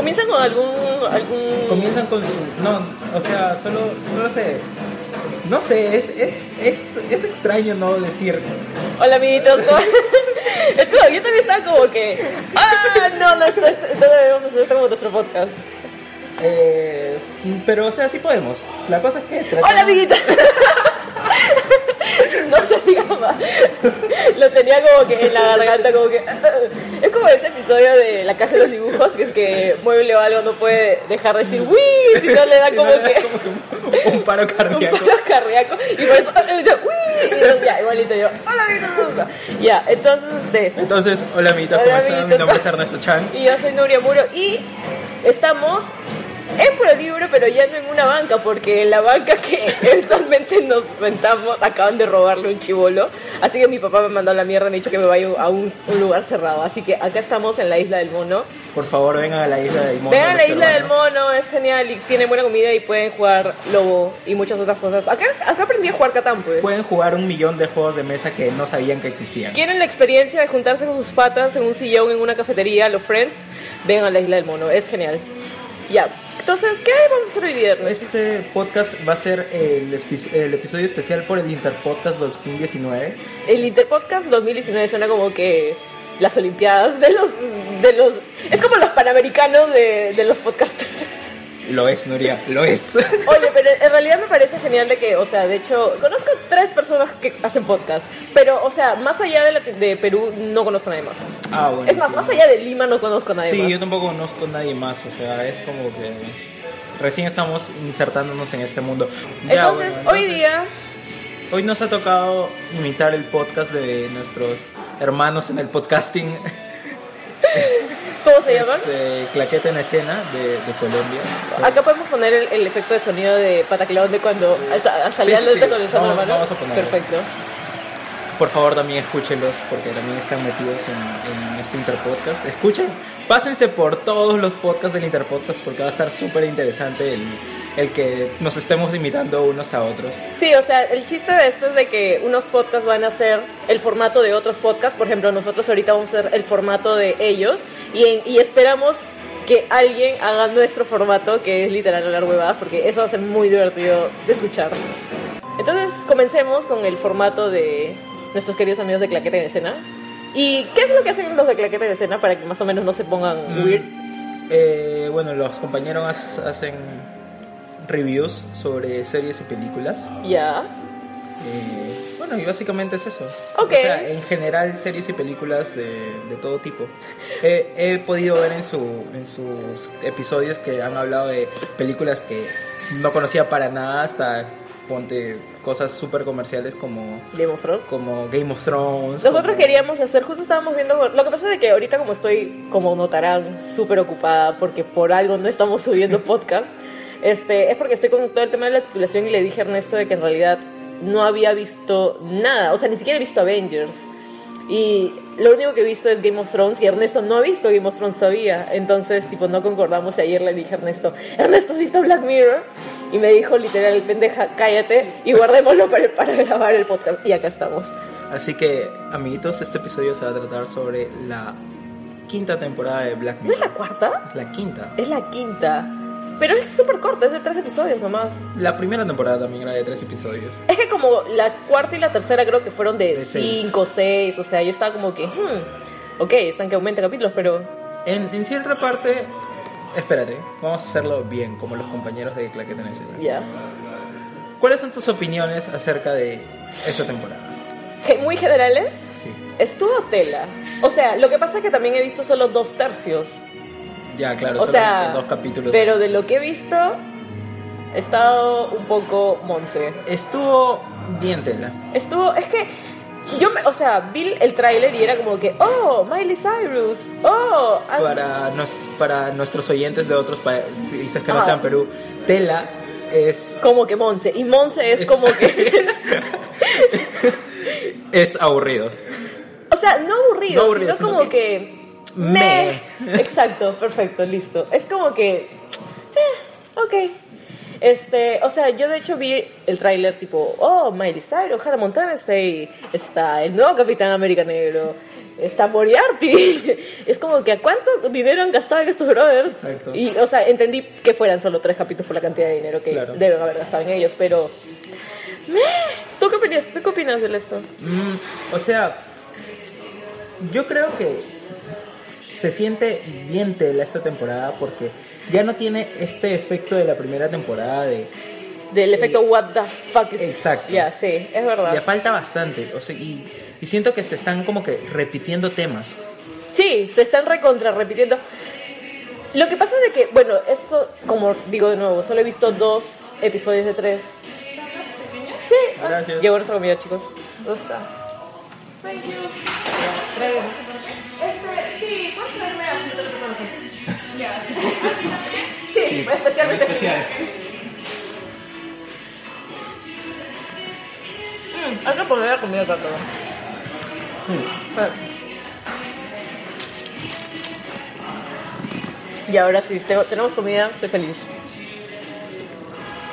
Comienzan con algún, algún... Comienzan con su... No, o sea, solo, solo se... No sé, es, es, es, es extraño no decir... Hola amiguitos, ¿cómo- es como, yo también estaba como que... Ah, no, no, esto, esto- no debemos hacer esto como nuestro podcast. eh, pero, o sea, sí podemos. La cosa es que... tratamos- Hola amiguitos. No se diga más. Lo tenía como que en la garganta, como que. Es como ese episodio de La Casa de los Dibujos, que es que mueble o algo no puede dejar de decir ¡Wii! Si no le da Si como no, que. como que un, un paro Un cardíaco. paro cardíaco. Y por eso. ¡Wii! Y entonces, ya, igualito yo. Hola amiguitos. Ya, entonces este. Entonces, hola amiguitos, ¿cómo están? Mi nombre es Ernesto Chan. Y yo soy Nuria Muro y estamos en Puro Libro, pero ya no en una banca, porque en la banca que usualmente nos sentamos acaban de robarle un chivolo. Así que mi papá me mandó a la mierda y me ha dicho que me vaya a un, un lugar cerrado. Así que acá estamos en la isla del mono. Por favor, vengan a la isla del mono. Vean la los isla del mono, es genial y tiene buena comida y pueden jugar lobo y muchas otras cosas. Acá, acá aprendí a jugar Catán, pues. Pueden jugar un millón de juegos de mesa que no sabían que existían. ¿Quieren la experiencia de juntarse con sus patas en un sillón en una cafetería, los friends? Ven a la isla del mono, es genial. Ya, entonces, ¿qué vamos a hacer hoy viernes? Este podcast va a ser el, episodio especial por el Interpodcast 2019. El Interpodcast 2019 suena como que las Olimpiadas de los... De los es como los Panamericanos de, de los podcasters. Lo es, Nuria, lo es. Oye, pero en realidad me parece genial de que, o sea, de hecho, conozco tres personas que hacen podcast, pero, o sea, más allá de, la- de Perú no conozco a nadie más. Ah, bueno. Es más, sí. más allá de Lima no conozco a nadie Sí, más. yo tampoco conozco a nadie más, o sea, es como que recién estamos insertándonos en este mundo. Ya, Entonces, bueno, hoy día Hoy nos ha tocado imitar el podcast de nuestros hermanos en el podcasting. ¿Cómo se llaman? Este, Claqueta en escena de, de Colombia. Acá podemos poner el, el efecto de sonido de Pataclón de cuando al, al salir Sí, sí, sí. con el Vamos- Hermano. vamos a ponerlo. Perfecto. Por favor, también escúchenlos porque también están metidos en, este Interpodcast. Escuchen, pásense por todos los podcasts del Interpodcast porque va a estar súper interesante el, el que nos estemos imitando unos a otros. Sí, o sea, el chiste de esto es de que unos podcasts van a ser el formato de otros podcasts. Por ejemplo, nosotros ahorita vamos a hacer el formato de ellos y, y esperamos que alguien haga nuestro formato, que es literal hablar huevadas, porque eso va a ser muy divertido de escuchar. Entonces, comencemos con el formato de nuestros queridos amigos de Claqueta en Escena. ¿Y qué es lo que hacen los de Claqueta en Escena para que más o menos no se pongan Mm. weird? Eh, bueno, los compañeros ha- hacen reviews sobre series y películas. Ya. Eh, bueno, y básicamente es eso. Ok. O sea, en general, series y películas de, de todo tipo. He, he podido ver en, su, en sus episodios que han hablado de películas que no conocía para nada hasta ponte cosas súper comerciales como, Game of Thrones. como Game of Thrones. Nosotros como- queríamos hacer, justo estábamos viendo, lo que pasa es que ahorita como estoy, como notarán, súper ocupada porque por algo no estamos subiendo podcast, este, es porque estoy con todo el tema de la titulación y le dije a Ernesto de que en realidad no había visto nada, o sea, ni siquiera he visto Avengers. Y lo único que he visto es Game of Thrones y Ernesto no ha visto Game of Thrones todavía. Entonces, tipo, no concordamos y ayer le dije a Ernesto, Ernesto, ¿has visto Black Mirror? Y me dijo literal, pendeja, cállate y guardémoslo para, para grabar el podcast. Y acá estamos. Así que, amiguitos, este episodio se va a tratar sobre la quinta temporada de Black ¿No es Mirror. la cuarta? Es la quinta. Es la quinta. Pero es súper corta, es de tres episodios nomás. La primera temporada también era de tres episodios. Es que como la cuarta y la tercera creo que fueron de, De seis. cinco, seis, o sea, yo estaba como que, hmm, ok, están que aumenta capítulos, pero En, en cierta parte, espérate, vamos a hacerlo bien, como los compañeros de Claqueta ya. ¿Cuáles son tus opiniones acerca de esta temporada? Muy generales, Sí. estuvo tela. O sea, lo que pasa es que también he visto solo dos tercios. Ya, claro, O sea, dos capítulos. pero de lo que he visto, he estado un poco monse. Estuvo bien tela. Estuvo, es que yo, me, o sea, vi el tráiler y era como que, oh, Miley Cyrus, oh, Para, nos, para nuestros oyentes de otros países que no Ajá. sean Perú, tela es, como que Monse. Y Monse es Es- como que, es aburrido. o sea, no aburrido, No aburrido, sino sino como que- que, me. Exacto, perfecto, listo. Es como que, eh, ok. Este, o sea, yo de hecho vi el tráiler tipo, oh, Miley Cyrus, Hannah Montana está ahí, está el nuevo Capitán América Negro, está Moriarty. Es como que a cuánto dinero han gastado en estos brothers. Exacto. Y, o sea, entendí que fueran solo tres capítulos por la cantidad de dinero que Claro. deben haber gastado en ellos, pero... ¿Tú qué opinas? ¿Tú qué opinas de esto? Mm, o sea, yo creo que se siente bien tela esta temporada porque ya no tiene este efecto de la primera temporada de Del efecto what the fuck is... Exacto. Ya, sí, es verdad. ya falta bastante, o sea, y, y siento que se están como que repitiendo temas. Sí, se están recontra repitiendo. Lo que pasa es de que, bueno, esto, como digo de nuevo, solo he visto dos episodios de tres. Sí, ah. Llegó nuestra comida, chicos. ¿Dónde está? Thank you. Sí, especialmente. Mm, hay que poner la comida acá, todo. Y ahora sí, te- tenemos comida, estoy feliz.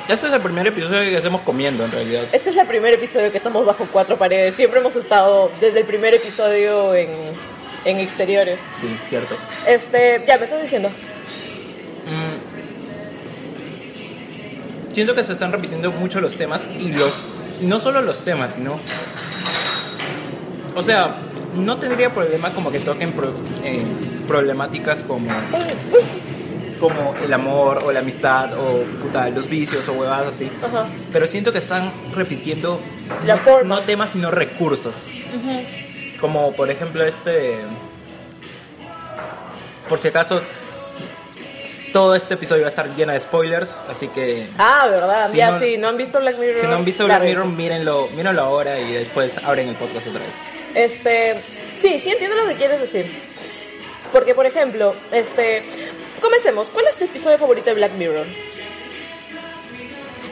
Este es el primer episodio que hacemos comiendo en realidad. Es que es el primer episodio que estamos bajo cuatro paredes. Siempre hemos estado desde el primer episodio en, en exteriores. Sí, cierto. Este, ya, me estás diciendo. Siento que se están repitiendo mucho los temas y los y no solo los temas, sino o sea, no tendría problema como que toquen pro- eh, problemáticas como como el amor o la amistad o puta, los vicios o huevadas así. Ajá. Pero siento que están repitiendo La no, forma. no temas sino recursos. Como por ejemplo este por si acaso todo este episodio va a estar lleno de spoilers, así que Ah, ¿verdad? Si ya, no- sí, ¿no han visto Black Mirror? si no han visto Black Mirror, mírenlo, mírenlo ahora y después abren el podcast otra vez. Este, sí, sí entiendo lo que quieres decir. Porque, por ejemplo, este, comencemos. ¿Cuál es tu episodio favorito de Black Mirror?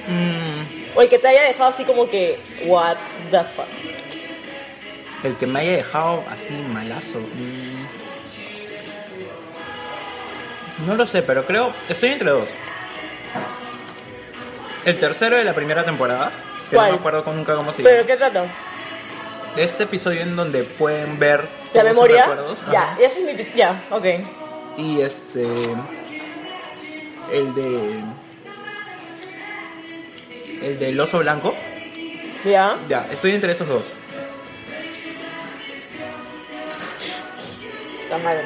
Mm, O el que te haya dejado así como que, what the fuck. el que me haya dejado así malazo. mm, no lo sé, pero creo. Estoy entre dos. El tercero de la primera temporada, que ¿Cuál? no me acuerdo con- nunca cómo se ¿Pero llama. qué trata? Este episodio en donde pueden ver ¿La memoria? Ya, ese es mi episodio. Ya, ok. Y este. El de. El del oso blanco. Ya. Ya, estoy entre esos dos. Está mal.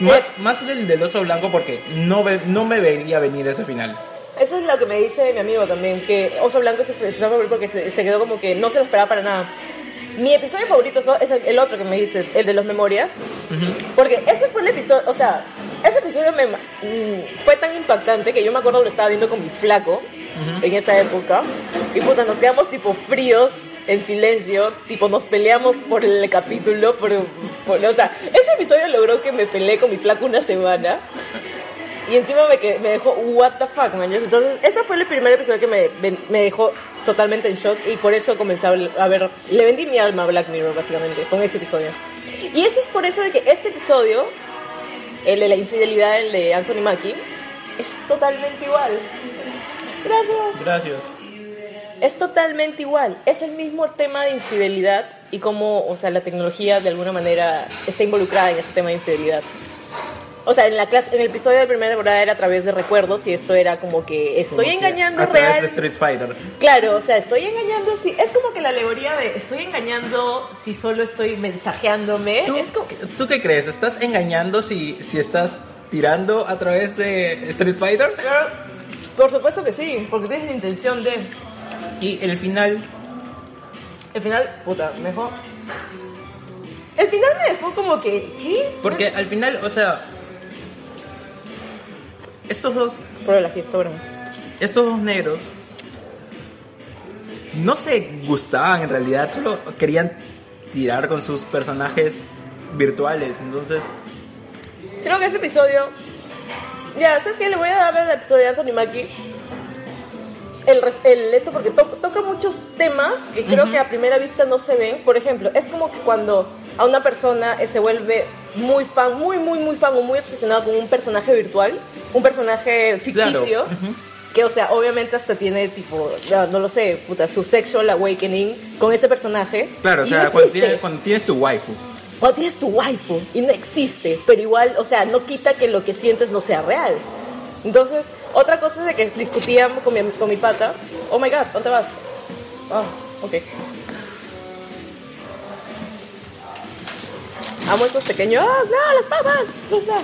Más, Es- más el del oso blanco porque no, ve- no me vería venir ese final. Eso es lo que me dice mi amigo también, que Oso Blanco es su episodio favorito porque se, se quedó como que no se lo esperaba para nada. Mi episodio favorito es el, el otro que me dices, el de los memorias, porque ese fue el episodio, o sea, ese episodio me, mm, fue tan impactante que yo me acuerdo lo estaba viendo con mi flaco en esa época, y puta, nos quedamos tipo fríos, en silencio, tipo nos peleamos por el capítulo, por, por- o sea, ese episodio logró que me peleé con mi flaco una semana. Y encima me, que- me dejó, what the fuck, man. Entonces, ese fue el primer episodio que me, me dejó totalmente en shock y por eso comencé a ver, le vendí mi alma a Black Mirror, básicamente, con ese episodio. Y eso es por eso de que este episodio, el de la infidelidad, el de Anthony Mackie, es totalmente igual. Gracias. Gracias. Es totalmente igual. Es el mismo tema de infidelidad y cómo, o sea, la tecnología de alguna manera está involucrada en ese tema de infidelidad. O sea, en la clase, en el episodio de primera temporada era a través de recuerdos y esto era como que estoy Como que engañando a través real. de Street Fighter. Claro, o sea, estoy engañando si es como que la alegoría de estoy engañando si solo estoy mensajeándome. ¿Tú, Es como ¿Tú qué crees? ¿Estás engañando si, si estás tirando a través de Street Fighter? Pero, por supuesto que sí, porque tienes la intención de. Y el final, El final, puta, me dejó. El final me dejó como que. ¿Qué? porque al final, o sea, estos dos, Por el sobre. estos dos negros no se gustaban en realidad, solo querían tirar con sus personajes virtuales. Entonces, Creo que ese episodio. Ya, ¿sabes qué? Le voy a dar al episodio de Anthony Mackie. El, el- esto porque to- toca muchos temas que creo que a primera vista no se ven. Por ejemplo, es como que cuando a una persona eh, se vuelve muy fan, muy, muy, muy fan o muy obsesionado con un personaje virtual, un personaje ficticio, Claro. que, o sea, obviamente hasta tiene tipo, ya, no lo sé, puta, su sexual awakening con ese personaje. claro, o sea, no cuando, tienes, cuando tienes tu waifu. Cuando tienes tu waifu y no existe, pero igual, o sea, no quita que lo que sientes no sea real. Entonces, otra cosa es de que discutían con mi, con mi pata. Oh my god, ¿dónde vas? Ah, ok. Amo esos pequeños. ¡Ah, no, las papas! ¿Dónde está?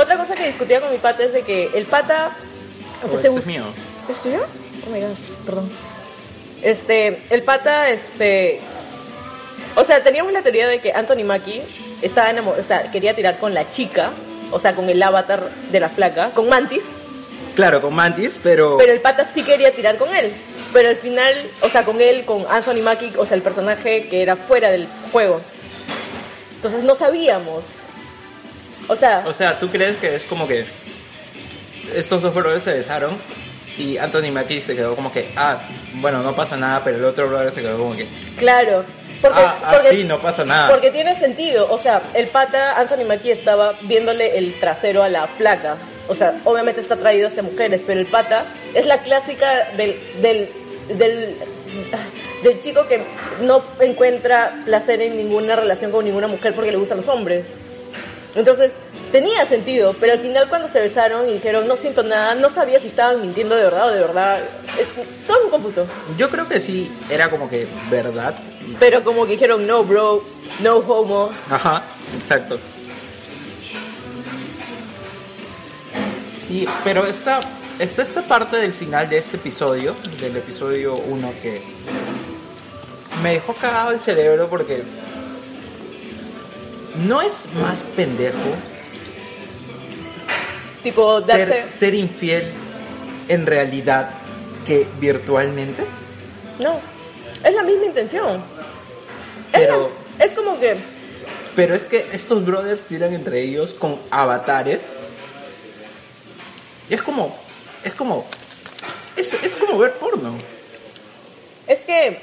Otra cosa que discutía con mi pata es de que el pata. O sea, Oh, se este es mío. ¿Es tuyo? Oh my god, perdón. Este, el pata, este. O sea, teníamos la teoría de que Anthony Mackie estaba enamorado, o sea, quería tirar con la chica, o sea, con el avatar de la flaca, con Mantis, Claro, con Mantis, pero... pero el pata sí quería tirar con él. Pero al final, o sea, con él, con Anthony Mackie, o sea, el personaje que era fuera del juego. Entonces no sabíamos. O sea, O sea, ¿tú crees que es como que estos dos brothers se besaron y Anthony Mackie se quedó como que, ah, bueno, no pasa nada, pero el otro brother se quedó como que, claro. Porque, ah, ah, porque- sí, no pasa nada. Porque tiene sentido, o sea, el pata Anthony Mackie estaba viéndole el trasero a la flaca. O sea, obviamente está atraído hacia mujeres, pero el pata es la clásica del, del, del, del chico que no encuentra placer en ninguna relación con ninguna mujer porque le gustan los hombres. Entonces, tenía sentido, pero al final cuando se besaron y dijeron no siento nada, no sabía si estaban mintiendo de verdad o de verdad. Es todo muy confuso. Yo creo que sí, era como que verdad. Pero como que dijeron no, bro, no homo. Ajá, exacto. Y, pero está, está esta parte del final de este episodio, del episodio 1, que me dejó cagado el cerebro porque no es más pendejo Tipo, darse. ser, ser infiel en realidad que virtualmente. No, es la misma intención. Pero- es como que. Pero es que estos brothers tiran entre ellos con avatares. Y es como. Es como. Es, es como ver porno. Es que.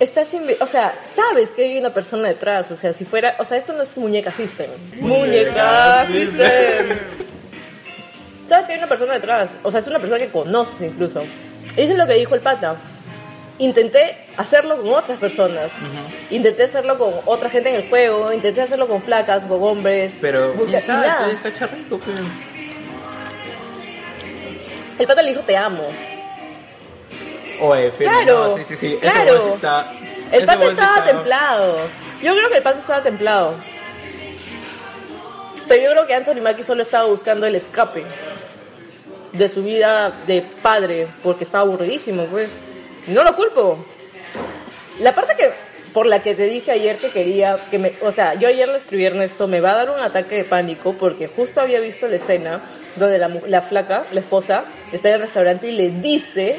Estás o sea, sabes que hay una persona detrás, o sea, si fuera, o sea, esto no es muñeca system. Muñeca system. Sabes que hay una persona detrás, o sea, es una persona que conoces incluso. Y eso es lo que dijo el pata. Intenté hacerlo con otras personas. Intenté hacerlo con otra gente en el juego, intenté hacerlo con flacas, con hombres. Pero. Ya está, está, charrito, pues. El pata le dijo te amo. Oye, Feli, Claro, no, sí, sí, sí. Claro. weón sí está. El pata estaba está- templado. Yo creo que el pata estaba templado. Pero yo creo que Anthony Mackie solo estaba buscando el escape de su vida de padre, porque estaba aburridísimo, pues. No lo culpo. La parte que por la que te dije ayer que quería que me, o sea, yo ayer le escribí a Ernesto, me va a dar un ataque de pánico porque justo había visto la escena donde la, la flaca, la esposa, está en el restaurante y le dice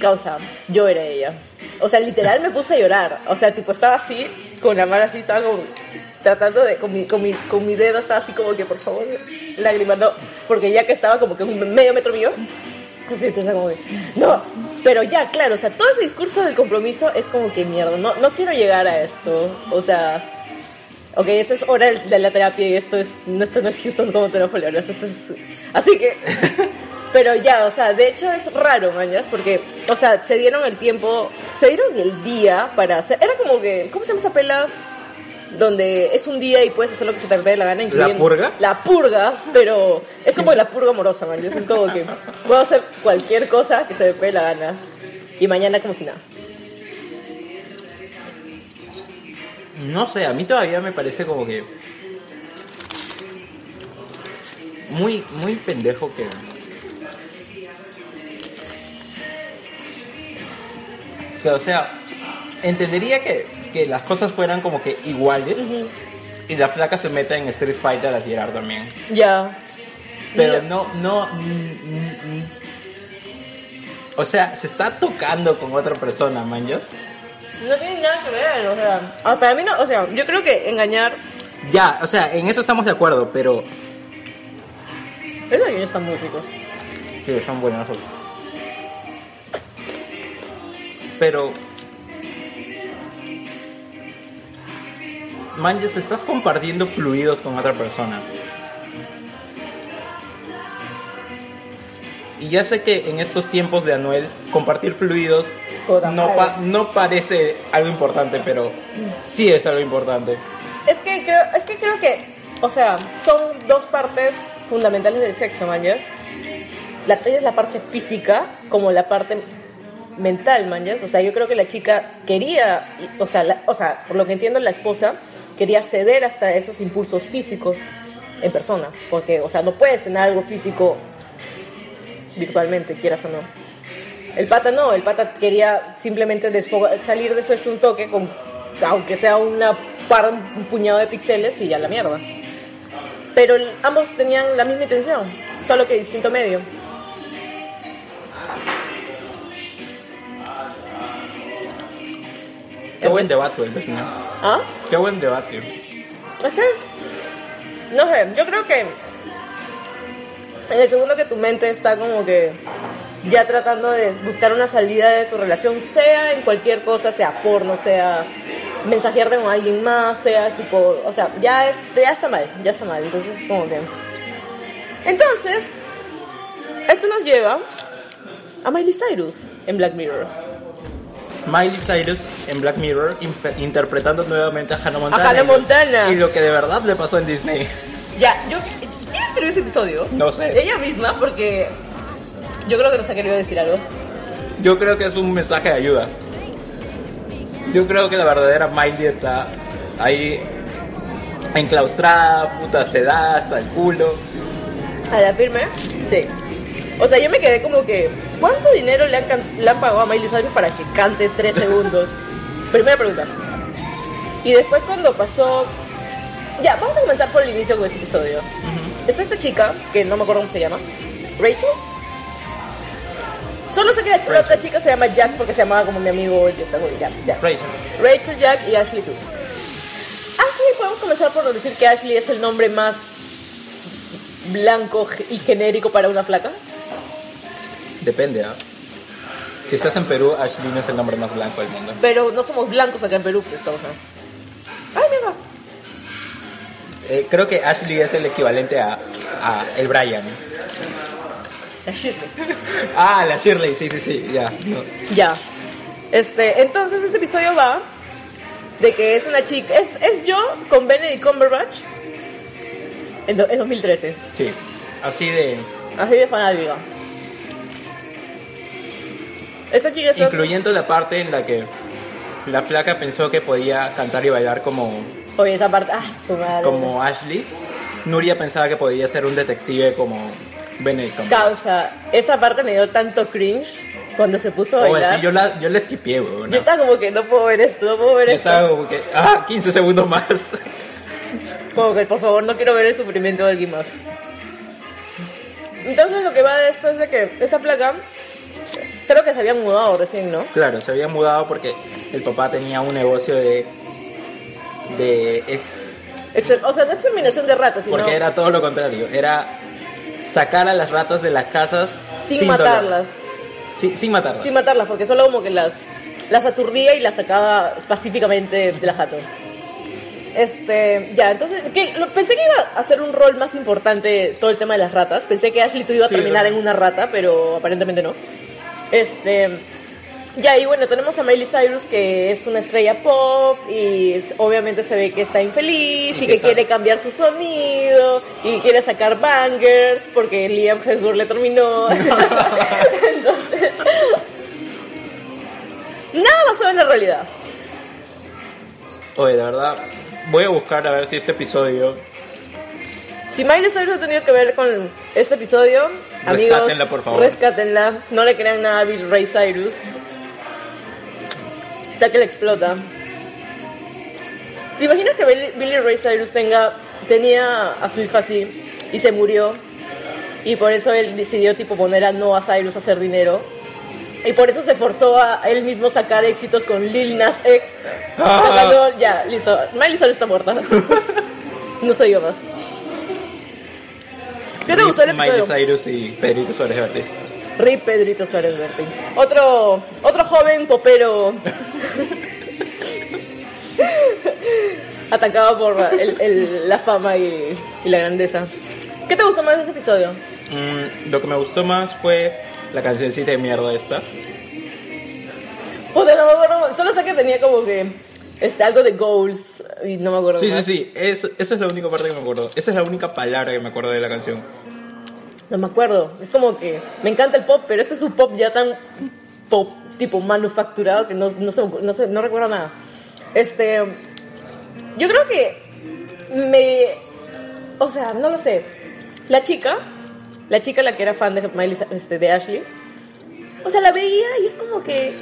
causa, yo era ella. O sea, literal me puse a llorar. O sea, tipo, estaba así, con la mano así, estaba como tratando de, con mi, con mi, con mi dedo, estaba así como que, por favor, lágrimas, no. Porque ya que estaba como que un medio metro mío, así, entonces como que, no. Pero ya, claro, o sea, todo ese discurso del compromiso es como que mierda, no, no quiero llegar a esto. O sea, ok, esta es hora de la terapia y esto es, no, esto no es Houston como teléfono, esto es... Así que... Pero ya, o sea, de hecho es raro, mañas, porque, o sea, se dieron el tiempo, se dieron el día para hacer. Era como que, ¿cómo se llama esta pela? Donde es un día y puedes hacer lo que se te dé la gana. incluyendo- purga? La purga, pero es como la purga amorosa, man. Es como que puedo hacer cualquier cosa que se me dé la gana. Y mañana como si nada. No sé, a mí todavía me parece como que. Muy, muy pendejo que. Que, o sea, entendería que, que las cosas fueran como que iguales y la flaca se meta en Street Fighter a tirar también. Ya. Pero no, no. mm, mm, mm. O sea, se está tocando con otra persona, manjas. No tiene nada que ver, o sea. ah, para mí no, o sea, yo creo que engañar. Ya, o sea, en eso estamos de acuerdo, pero. Esos niños están muy ricos. Sí, son buenos. Pero. Manches, estás compartiendo fluidos con otra persona. Y ya sé que en estos tiempos de Anuel, compartir fluidos no, pa- no parece algo importante, pero sí es algo importante. Es que creo, es que creo que, o sea, son dos partes fundamentales del sexo, manjas. La talla es la parte física como la parte mental, manjas. O sea, yo creo que la chica quería, y- o sea, la- o sea, por lo que entiendo, la esposa quería ceder hasta esos impulsos físicos en persona. Porque, o sea, no puedes tener algo físico virtualmente, quieras o no. El pata no, el pata quería simplemente salir de su esto un toque, con, aunque sea una par, un puñado de píxeles y ya la mierda. Pero ambos tenían la misma intención, solo que distinto medio. Qué buen debate el vecino. ¿Ah? Qué buen debate. Es que es- no sé, yo creo que en el segundo que tu mente está como que ya tratando de buscar una salida de tu relación, sea en cualquier cosa, sea porno, sea mensajearte con alguien más, sea tipo, o sea, ya, es, ya está mal, ya está mal, entonces es como que... Entonces, esto nos lleva a Miley Cyrus en Black Mirror. Miley Cyrus en Black Mirror interpretando nuevamente a Hannah Montana. Hannah Y lo- Montana. Y lo que de verdad le pasó en Disney. Ya, yo. ¿Quién escribió ese episodio? No sé. Ella misma, porque yo creo que nos ha querido decir algo. Yo creo que es un mensaje de ayuda. Yo creo que la verdadera Miley está ahí enclaustrada, puta, se da hasta el culo. ¿A la firme? Sí. O sea, yo me quedé como que. ¿Cuánto dinero le han, le han pagado a Miley Cyrus para que cante tres segundos? Primera pregunta. Y después, cuando pasó. Ya, vamos a comenzar por el inicio con este episodio. Está esta chica, que no me acuerdo cómo se llama. ¿Rachel? Solo sé que la, la otra chica se llama Jack porque se llamaba como mi amigo que está con Jack. Jack. Rachel. Rachel, Jack y Ashley tú. Ashley, podemos comenzar por decir que Ashley es el nombre más blanco y genérico para una flaca. Depende, ¿ah? Si estás en Perú, Ashley no es el nombre más blanco del mundo. Pero no somos blancos acá en Perú, pues estamos. Ay, mira. Eh, creo que Ashley es el equivalente a, a el Brian. La Shirley. Ah, la Shirley, sí, sí, sí, ya. no. Ya. Este, entonces este episodio va de que es una chica, es, es yo con Benedict Cumberbatch en, do- en 2013. Sí, así de... Así de fanática. Esta chica es Incluyendo la parte en la que la flaca pensó que podía cantar y bailar como, Oye, esa parte, ah, su madre. como Ashley. Nuria pensaba que podía ser un detective como Benedict. Causa, esa parte me dio tanto cringe cuando se puso a Oye, bailar. sí, yo la, yo la esquipié, weón. Yo estaba como que no puedo ver esto, no puedo ver Yo esto. estaba como que, ah, 15 segundos más. Como que por favor no quiero ver el sufrimiento de alguien más. Entonces lo que va de esto es de que esa placa creo que se había mudado recién, ¿no? Claro, se había mudado porque el papá tenía un negocio de, de ex... O sea, no exterminación de ratas, sino Porque era todo lo contrario, era sacar a las ratas de las casas sin, matarlas. Sin matarlas. Sin matarlas, porque solo como que las, las aturdía y las sacaba pacíficamente de la jato. Este, ya, entonces, que, lo- pensé que iba a hacer un rol más importante todo el tema de las ratas. Pensé que Ashley tú iba a terminar en una rata, pero aparentemente no. Este, Ya, y bueno, tenemos a Miley Cyrus que es una estrella pop y es- obviamente se ve que está infeliz y, ¿Y que quiere cambiar su sonido y quiere sacar bangers porque Liam Hemsworth le terminó. Entonces, nada basado en la realidad. Oye, de verdad, voy a buscar a ver si este episodio Si Miley Cyrus ha tenido que ver con este episodio, amigos, Rescátenla, por favor. rescátenla. No le crean nada a Bill Ray Cyrus. Ya que le explota. ¿Te imaginas que Billy, Billy Ray Cyrus tenga, tenía a su hija así y se murió? Y por eso él decidió tipo poner a Noah Cyrus a hacer dinero. Y por eso se forzó a él mismo sacar éxitos con Lil Nas X. Ah. Sacando- ya, listo. Miley Cyrus está muerta. no se diga más. ¿Qué te gustó el Miley episodio? Cyrus y Pedrito Suárez Vázquez. Rip Pedrito Suárez Bertín. Otro, otro joven popero atacado por el- el- la fama y, y la grandeza. ¿Qué te gustó más de ese episodio? Mm, lo que me gustó más fue la cancioncita de mierda esta. Puta, no me acuerdo. Solo sé que tenía como que este, algo de goals y no me acuerdo Sí, sí, sí, es, esa es la única parte que me acuerdo. Esa es la única palabra que me acuerdo de la canción. No me acuerdo. Es como que me encanta el pop, pero este es un pop ya tan pop tipo manufacturado que no, no, sé, no, sé- no recuerdo nada. Este, yo creo que me, o sea, no lo sé. La chica, la chica la que era fan de Miley, este, de Ashley, o sea, la veía y es como que,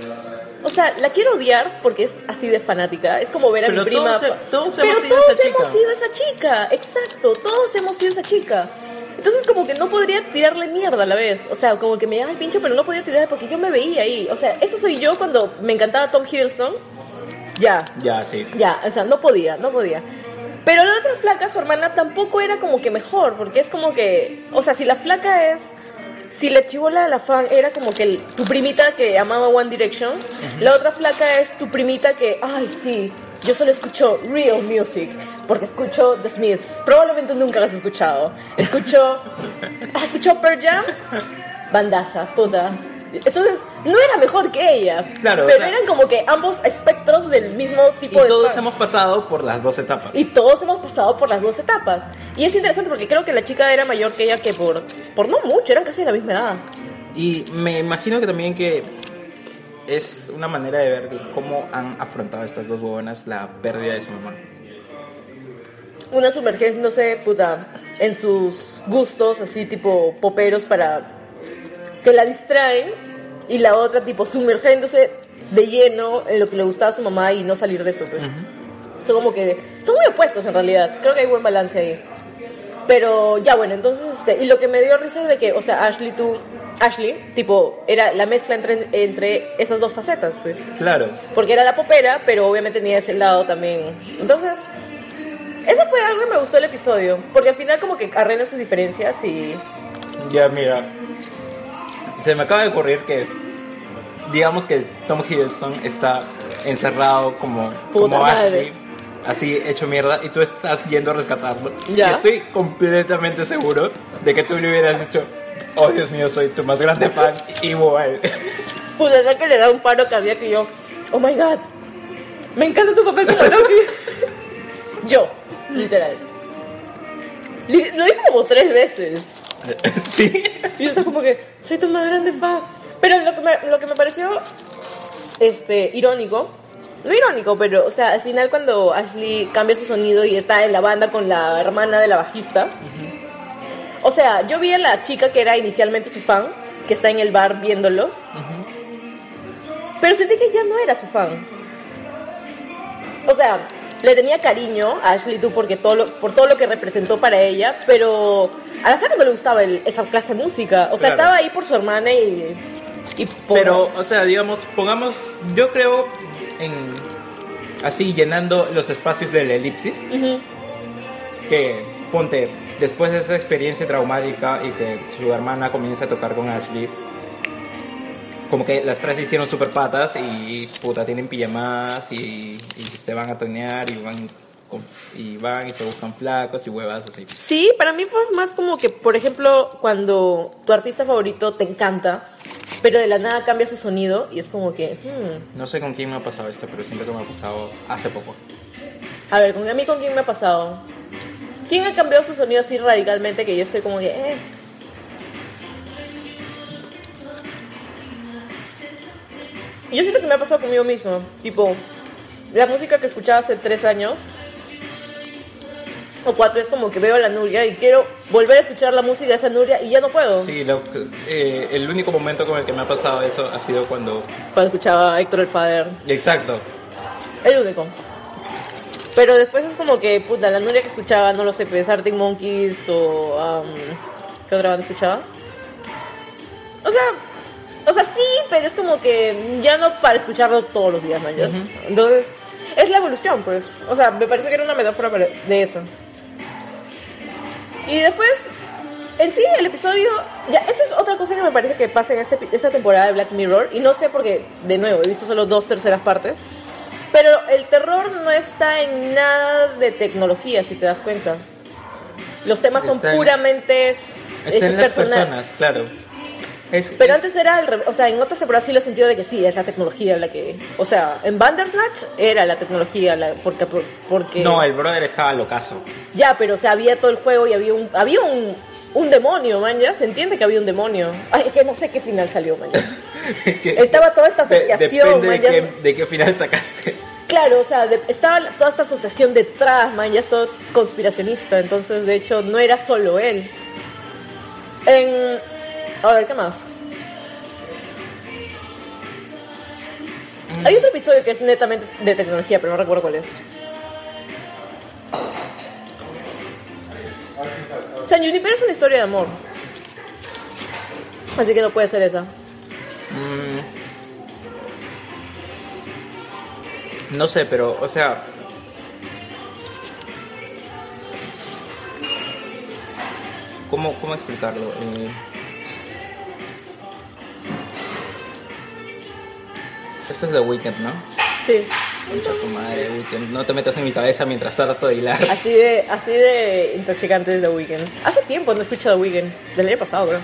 o sea, la quiero odiar porque es así de fanática. Es como ver a Pero mi prima. todos pero hemos sido todos esa hemos chica. sido esa chica, exacto. Todos hemos sido esa chica. Entonces como que no podría tirarle mierda a la vez. O sea, como que me daba el pincho, pero no podía tirarle porque yo me veía ahí. O sea, eso soy yo cuando me encantaba Tom Hiddleston. Ya, Ya, sí. ya, o sea, no podía, no podía. Pero la otra flaca, su hermana, tampoco era como que mejor, porque es como que, o sea, si la flaca es, si la chivola de la fan era como que el- tu primita que amaba One Direction, la otra flaca es tu primita que, ay, sí, yo solo escucho real music, porque escucho The Smiths, probablemente nunca las has escuchado. Escucho, ¿has escuchado Pearl Jam? Bandaza, puta. Entonces, no era mejor que ella. Claro, o Pero sea- eran como que ambos espectros del mismo Y tipo de todos fan. hemos pasado por las dos etapas. Y todos hemos pasado por las dos etapas. Y es interesante porque creo que la chica era mayor que ella que por, por no mucho, eran casi de la misma edad. Y me imagino que también que es una manera de ver cómo han afrontado estas dos huevonas la pérdida de su mamá. Una sumergiéndose, puta, en sus gustos, así tipo poperos para que la distraen. Y la otra, tipo, sumergiéndose de lleno en lo que le gustaba a su mamá y no salir de eso, pues. Son como que. Son muy opuestos en realidad. Creo que hay buen balance ahí. Pero ya bueno, entonces, este, y lo que me dio risa es de que, o sea, Ashley, tú, Ashley, tipo, era la mezcla entre, entre esas dos facetas, pues. Claro. Porque era la popera, pero obviamente tenía ese lado también. Entonces, eso fue algo que me gustó el episodio. Porque al final como que arreglan sus diferencias y... Ya, mira. Se me acaba de ocurrir que. Digamos que Tom Hiddleston está encerrado como, Puta como. Ashley, así hecho mierda, y tú estás yendo a rescatarlo. Ya. Y estoy completamente seguro de que tú le hubieras dicho: Oh Dios mío, soy tu más grande fan, igual. Pude ver que le da un paro cardíaco y yo... Oh my God. Me encanta tu papel como Loki. yo, literal. Li- Lo dije como tres veces. sí. Y yo estaba como que, soy tu más grande fan. Pero lo que me, lo que me pareció este, irónico, no irónico, pero, o sea, al final cuando Ashley cambia su sonido y está en la banda con la hermana de la bajista, o sea, yo vi a la chica que era inicialmente su fan, que está en el bar viéndolos, pero sentí que ya no era su fan. O sea, le tenía cariño a Ashley tú porque todo lo- por todo lo que representó para ella, pero a la gente no le gustaba el- esa clase de música. O sea, Claro. estaba ahí por su hermana y... y por- Pero, o sea, digamos, pongamos, yo creo en así llenando los espacios del elipsis, que ponte, después de esa experiencia traumática y que su hermana comienza a tocar con Ashley, como que las tres se hicieron super patas y puta, tienen pijamas y, y se van a tonear y van, y van y se buscan flacos y huevas así. Sí, para mí fue más como que, por ejemplo, cuando tu artista favorito te encanta pero de la nada cambia su sonido y es como que, hmm. No sé con quién me ha pasado esto, pero siento que me ha pasado hace poco. A ver, ¿con, a mí con quién me ha pasado? ¿Quién ha cambiado su sonido así radicalmente que yo estoy como que, eh? Yo siento que me ha pasado conmigo mismo. Tipo, la música que escuchaba hace tres años o cuatro es como que veo a la Nuria y quiero volver a escuchar la música de esa Nuria y ya no puedo. Sí, lo eh, el único momento con el que me ha pasado eso ha sido cuando... Cuando escuchaba a Héctor el Fader. Exacto. El único. Pero después es como que, puta, la Nuria que escuchaba, no lo sé, pues Arctic Monkeys o... um, ¿Qué otra banda escuchaba? O sea, o sea, sí, pero es como que ya no para escucharlo todos los días, ¿no? Entonces, es la evolución, pues. O sea, me pareció que era una metáfora de eso. Y después, en sí, el episodio. Ya, esta es otra cosa que me parece que pasa en este, esta temporada de Black Mirror. Y no sé porque, de nuevo, he visto solo dos terceras partes. Pero el terror no está en nada de tecnología, si te das cuenta. Los temas son Está en- puramente. es- Está en las personal. personas, claro. Es, Pero es- antes era el re- o sea, en otras temporadas sí lo he sentido de que sí, es la tecnología la que, o sea, en Bandersnatch era la tecnología, la, porque, porque No, el brother estaba locazo. ya, pero o sea, había todo el juego y había un, había un, un demonio, man, ya se entiende que había un demonio. Ay, es que no sé qué final salió, man. Que- Estaba toda esta de- asociación, depende man, de, ya- qué, de qué final sacaste. Claro, o sea, de- estaba toda esta asociación detrás, man, ya es todo conspiracionista, entonces de hecho no era solo él. En... A ver, ¿qué más? Hay otro episodio que es netamente de tecnología, pero no recuerdo cuál es. O sea, Juniper es una historia de amor. Así que no puede ser esa. No sé, pero, o sea. ¿Cómo, cómo explicarlo? Eh, Esto es de Weekend, ¿no? Sí. Concha tu madre, Weekend. No te metas en mi cabeza mientras trato de hilar. Así de, así de intoxicante es The Weeknd. Hace tiempo no he escuchado The Weeknd. Del año pasado, bro.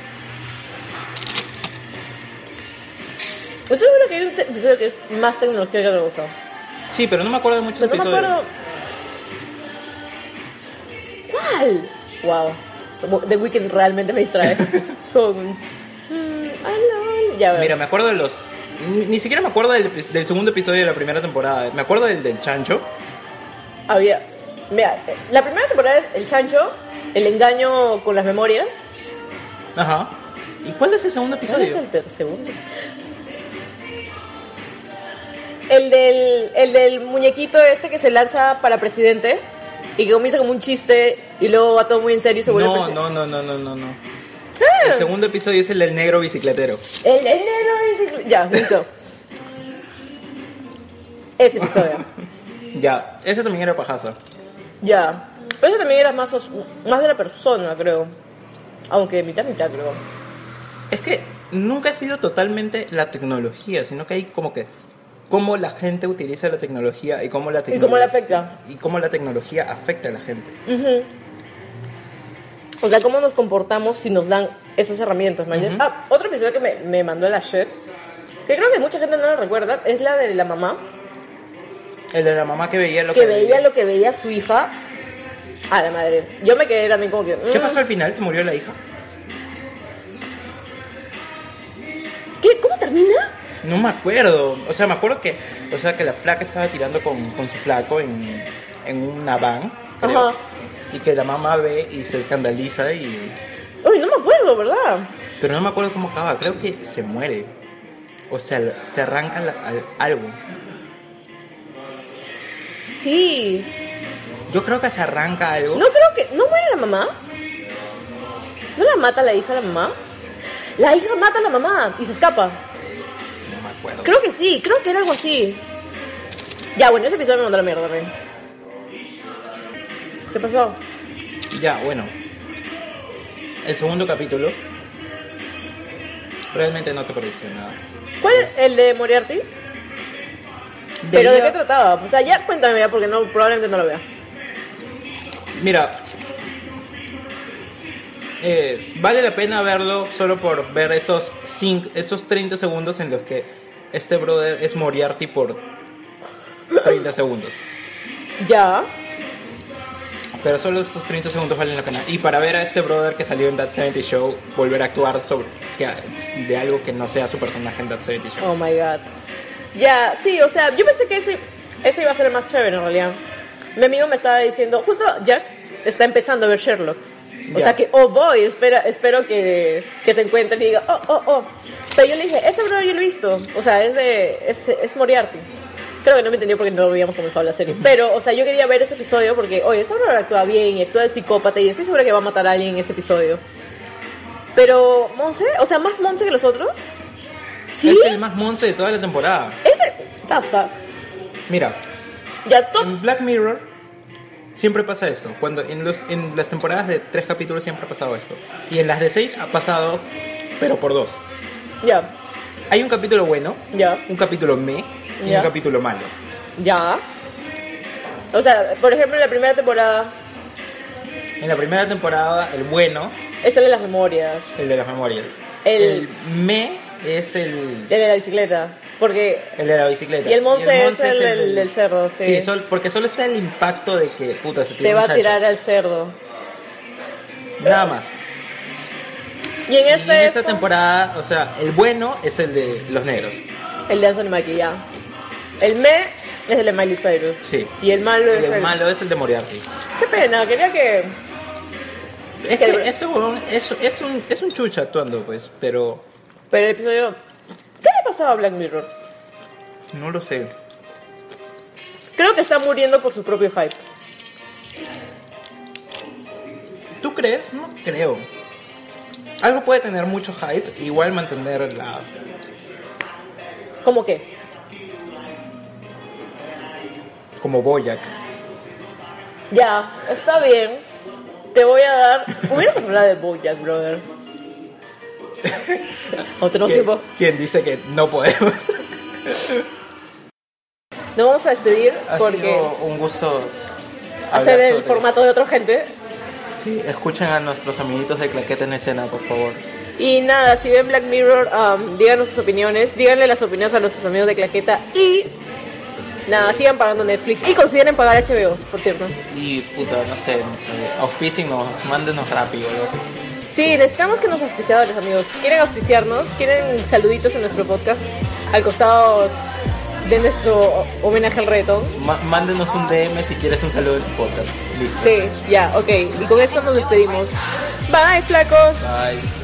Estoy seguro que hay un episodio que es más tecnología que otra cosa. Sí, pero no me acuerdo de muchos Pero no me episodios. acuerdo. ¿Cuál? Wow. The Weeknd realmente me distrae. Con. mm. Ya. Mira, me acuerdo de los. Ni, ni siquiera me acuerdo del, segundo episodio de la primera temporada. Me acuerdo del del chancho. Había. Mira, la primera temporada es el chancho, el engaño con las memorias. Ajá. ¿Y cuál es el segundo ¿Cuál episodio? es el segundo? El del, el del muñequito este que se lanza para presidente y que comienza como un chiste y luego va todo muy en serio y se vuelve No, presidente. no, no, no, no, no, no. El segundo episodio es el del negro bicicletero. El, el negro bicicl- Ya, listo. Ese episodio. Ya, ese también era pajazo. ya. Pero ese también era más, os- más de la persona, creo. Aunque mitad, mitad, creo. Es que nunca ha sido totalmente la tecnología, sino que hay como que cómo la gente utiliza la tecnología y cómo la Y tecnología cómo la afecta. y cómo la tecnología afecta a la gente. O sea, cómo nos comportamos si nos dan esas herramientas, man. Ah, otro episodio que me, me mandó la shit, que creo que mucha gente no lo recuerda, es la de la mamá, El de la mamá que veía lo que veía lo que veía su hija. A la madre. Yo me quedé también como que... ¿Qué mm, pasó al final? ¿Se murió la hija? ¿Qué? ¿Cómo termina? No me acuerdo. O sea, me acuerdo que, o sea, que la flaca estaba tirando con, con su flaco en, en una van, creo. Ajá. Y que la mamá ve y se escandaliza y... Uy, no me acuerdo, ¿verdad? Pero no me acuerdo cómo acaba. Creo que se muere. O sea, se arranca la- al- algo. Sí. Yo creo que se arranca algo. No creo que... ¿No muere la mamá? ¿No la mata la hija a la mamá? La hija mata a la mamá y se escapa. No me acuerdo. Creo que sí, creo que era algo así. Ya, bueno, ese episodio me mandó la mierda, Rey. ¿Qué pasó? Ya, bueno. El segundo capítulo. Realmente no te pareció nada. ¿Cuál es el de Moriarty? ¿Pero de qué trataba? O sea, ya cuéntame ya, porque no, probablemente no lo vea. Mira. eh, vale la pena verlo solo por ver esos, cinco, esos 30 segundos en los que este brother es Moriarty por 30 segundos. Ya. Pero solo estos 30 segundos valen la pena. Y para ver a este brother que salió en That 70 Show, volver a actuar sobre de algo que no sea su personaje en That 70 Show. Oh my god. Ya, sí, o sea, yo pensé que ese, ese iba a ser el más chévere en realidad. Mi amigo me estaba diciendo, justo Jack está empezando a ver Sherlock. O Ya. sea que, oh boy, espera, espero que, que se encuentre y diga, oh, oh, oh. Pero yo le dije, ese brother yo lo he visto. O sea, es de, es, es Moriarty. Creo que no me entendió porque no habíamos comenzado la serie. Pero, o sea, yo quería ver ese episodio porque, oye, este brother actúa bien y actúa de psicópata y estoy segura que va a matar a alguien en este episodio. Pero, Monse, o sea, más Monse que los otros. ¿Sí? Es el más monce de toda la temporada. Ese. Fuck. Mira, Ya, top. en Black Mirror siempre pasa esto. Cuando en, los, en las temporadas de tres capítulos siempre ha pasado esto. Y en las de seis ha pasado, pero por dos. Ya, Hay un capítulo bueno, ya, un capítulo me y Ya. un capítulo malo. ya. O sea, por ejemplo, en la primera temporada, En la primera temporada, el bueno, es el de las memorias. el de las memorias. El- El, me es el, El de la bicicleta. Porque. el de la bicicleta. Y el Monse es Monse el del- del cerdo, sí. sol- porque solo está el impacto de que, puta, se, Se va a tirar al cerdo. Nada más. Y en Y este en es esta temporada, o sea, el bueno es el de los negros. el de Anthony Mackie, ya. El me es el de Miley Cyrus. Sí. Y el malo es el el. malo es el de Moriarty. Qué pena, quería que. Es Que que este huevón es, es, un, es un chucha actuando, pues, pero Pero el episodio. ¿Qué le pasaba a Black Mirror? no lo sé. Creo que está muriendo por su propio hype. ¿Tú crees? No creo. Algo puede tener mucho hype, igual mantener la... ¿Cómo qué? Como Boyac. Ya, está bien. Te voy a dar. Hubiéramos hablado de Bojack, brother. Otro ¿Quién, tiempo. quién dice que no podemos? Nos vamos a despedir ha porque sido un gusto hacer el formato de otra gente. Sí, escuchen a nuestros amiguitos de Claqueta en escena, por favor. Y nada, si ven Black Mirror, um, díganos sus opiniones, díganle las opiniones a nuestros amigos de Claqueta y nada, sigan pagando Netflix y consideren pagar HBO, por cierto. Y puta, no sé, eh, mándenos rápido, loco. Sí, necesitamos que nos auspiciadores, amigos. ¿Quieren auspiciarnos? ¿Quieren saluditos en nuestro podcast? Al costado de nuestro homenaje al. Ma- mándenos un DM si quieres un saludo en tu podcast. Listo. Sí, ya, ok. Y con esto nos despedimos. Bye, flacos. Bye.